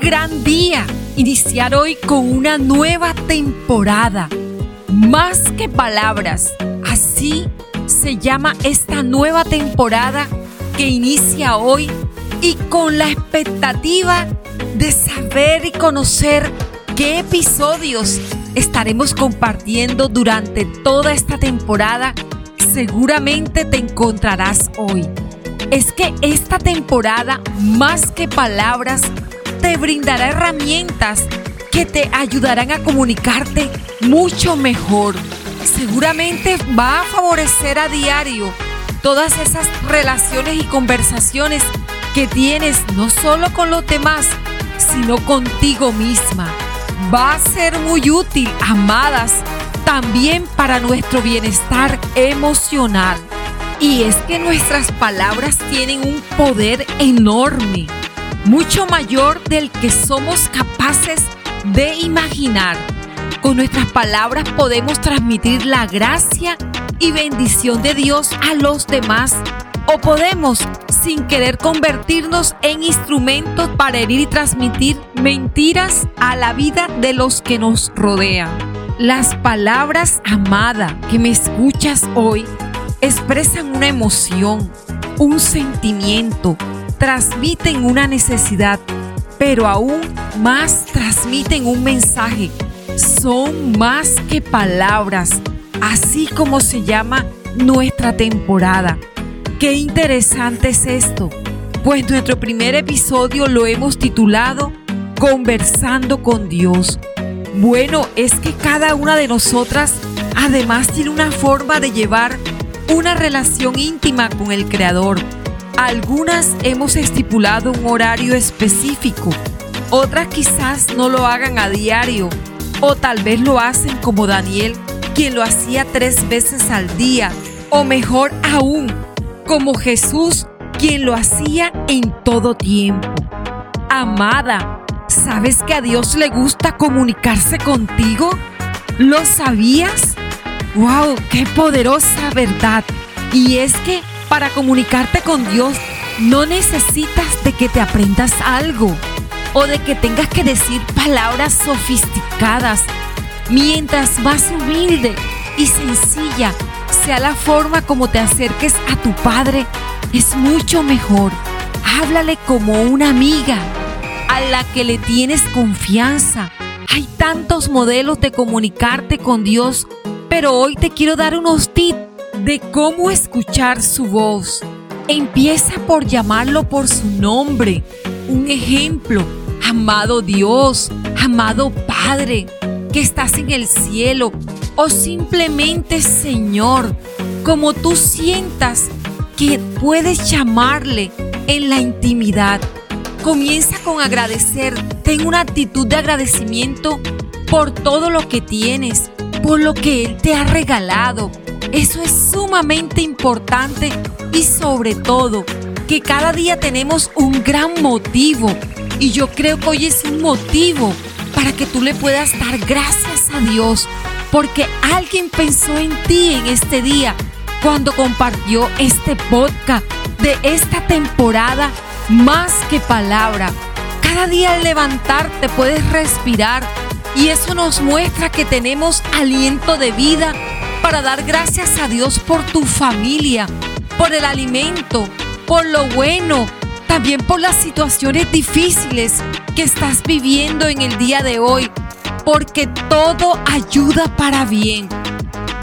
Gran día iniciar hoy con una nueva temporada. Más que palabras, así se llama esta nueva temporada que inicia hoy y con la expectativa de saber y conocer qué episodios estaremos compartiendo durante toda esta temporada. Seguramente te encontrarás hoy. Es que esta temporada, más que palabras, te brindará herramientas que te ayudarán a comunicarte mucho mejor. Seguramente va a favorecer a diario todas esas relaciones y conversaciones que tienes no solo con los demás, sino contigo misma. Va a ser muy útil, amadas, también para nuestro bienestar emocional. Y es que nuestras palabras tienen un poder enorme mucho mayor del que somos capaces de imaginar. Con nuestras palabras podemos transmitir la gracia y bendición de Dios a los demás o podemos sin querer convertirnos en instrumentos para herir y transmitir mentiras a la vida de los que nos rodean. Las palabras amada que me escuchas hoy expresan una emoción, un sentimiento, transmiten una necesidad, pero aún más transmiten un mensaje. Son más que palabras, así como se llama nuestra temporada. Qué interesante es esto, pues nuestro primer episodio lo hemos titulado Conversando con Dios. Bueno, es que cada una de nosotras además tiene una forma de llevar una relación íntima con el Creador algunas hemos estipulado un horario específico, otras quizás no lo hagan a diario o tal vez lo hacen como Daniel, quien lo hacía tres veces al día, o mejor aún, como Jesús, quien lo hacía en todo tiempo. Amada, ¿sabes que a Dios le gusta comunicarse contigo? ¿Lo sabías? ¡Wow! ¡Qué poderosa verdad! Y es que para comunicarte con Dios no necesitas de que te aprendas algo o de que tengas que decir palabras sofisticadas. Mientras más humilde y sencilla sea la forma como te acerques a tu Padre, es mucho mejor. Háblale como una amiga a la que le tienes confianza. Hay tantos modelos de comunicarte con Dios, pero hoy te quiero dar unos tips de cómo escuchar su voz. Empieza por llamarlo por su nombre. Un ejemplo, amado Dios, amado Padre, que estás en el cielo, o simplemente Señor, como tú sientas que puedes llamarle en la intimidad. Comienza con agradecer, ten una actitud de agradecimiento por todo lo que tienes, por lo que Él te ha regalado, eso es sumamente importante y sobre todo que cada día tenemos un gran motivo y yo creo que hoy es un motivo para que tú le puedas dar gracias a Dios porque alguien pensó en ti en este día cuando compartió este podcast de esta temporada más que palabra. Cada día al levantarte puedes respirar y eso nos muestra que tenemos aliento de vida para dar gracias a Dios por tu familia, por el alimento, por lo bueno, también por las situaciones difíciles que estás viviendo en el día de hoy, porque todo ayuda para bien.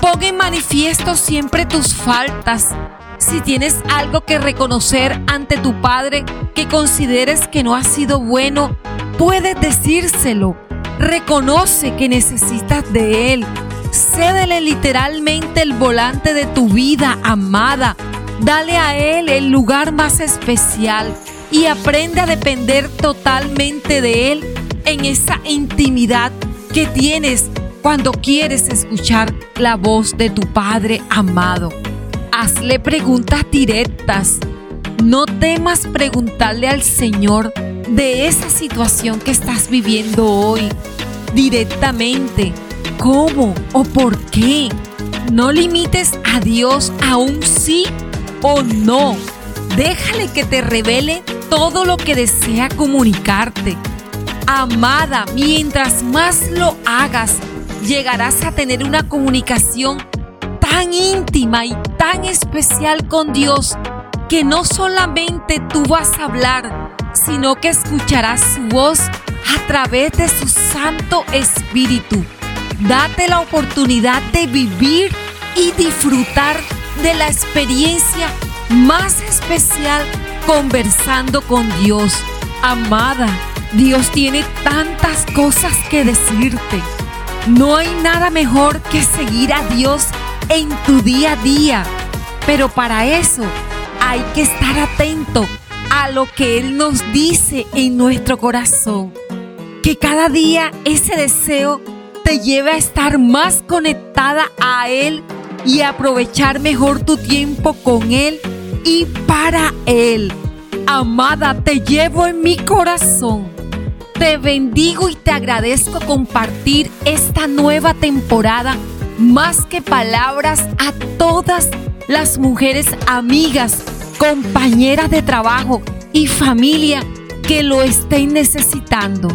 Pon en manifiesto siempre tus faltas. Si tienes algo que reconocer ante tu Padre que consideres que no ha sido bueno, puedes decírselo. Reconoce que necesitas de Él Cédele literalmente el volante de tu vida, amada. Dale a Él el lugar más especial y aprende a depender totalmente de Él en esa intimidad que tienes cuando quieres escuchar la voz de tu Padre amado. Hazle preguntas directas. No temas preguntarle al Señor de esa situación que estás viviendo hoy directamente cómo o por qué. No limites a Dios a un sí o no. Déjale que te revele todo lo que desea comunicarte. Amada, mientras más lo hagas, llegarás a tener una comunicación tan íntima y tan especial con Dios que no solamente tú vas a hablar, sino que escucharás su voz a través de su Santo Espíritu. Date la oportunidad de vivir y disfrutar de la experiencia más especial conversando con Dios. Amada, Dios tiene tantas cosas que decirte. No hay nada mejor que seguir a Dios en tu día a día. Pero para eso hay que estar atento a lo que Él nos dice en nuestro corazón. Que cada día ese deseo te lleve a estar más conectada a Él y aprovechar mejor tu tiempo con Él y para Él. Amada, te llevo en mi corazón. Te bendigo y te agradezco compartir esta nueva temporada más que palabras a todas las mujeres amigas, compañeras de trabajo y familia que lo estén necesitando.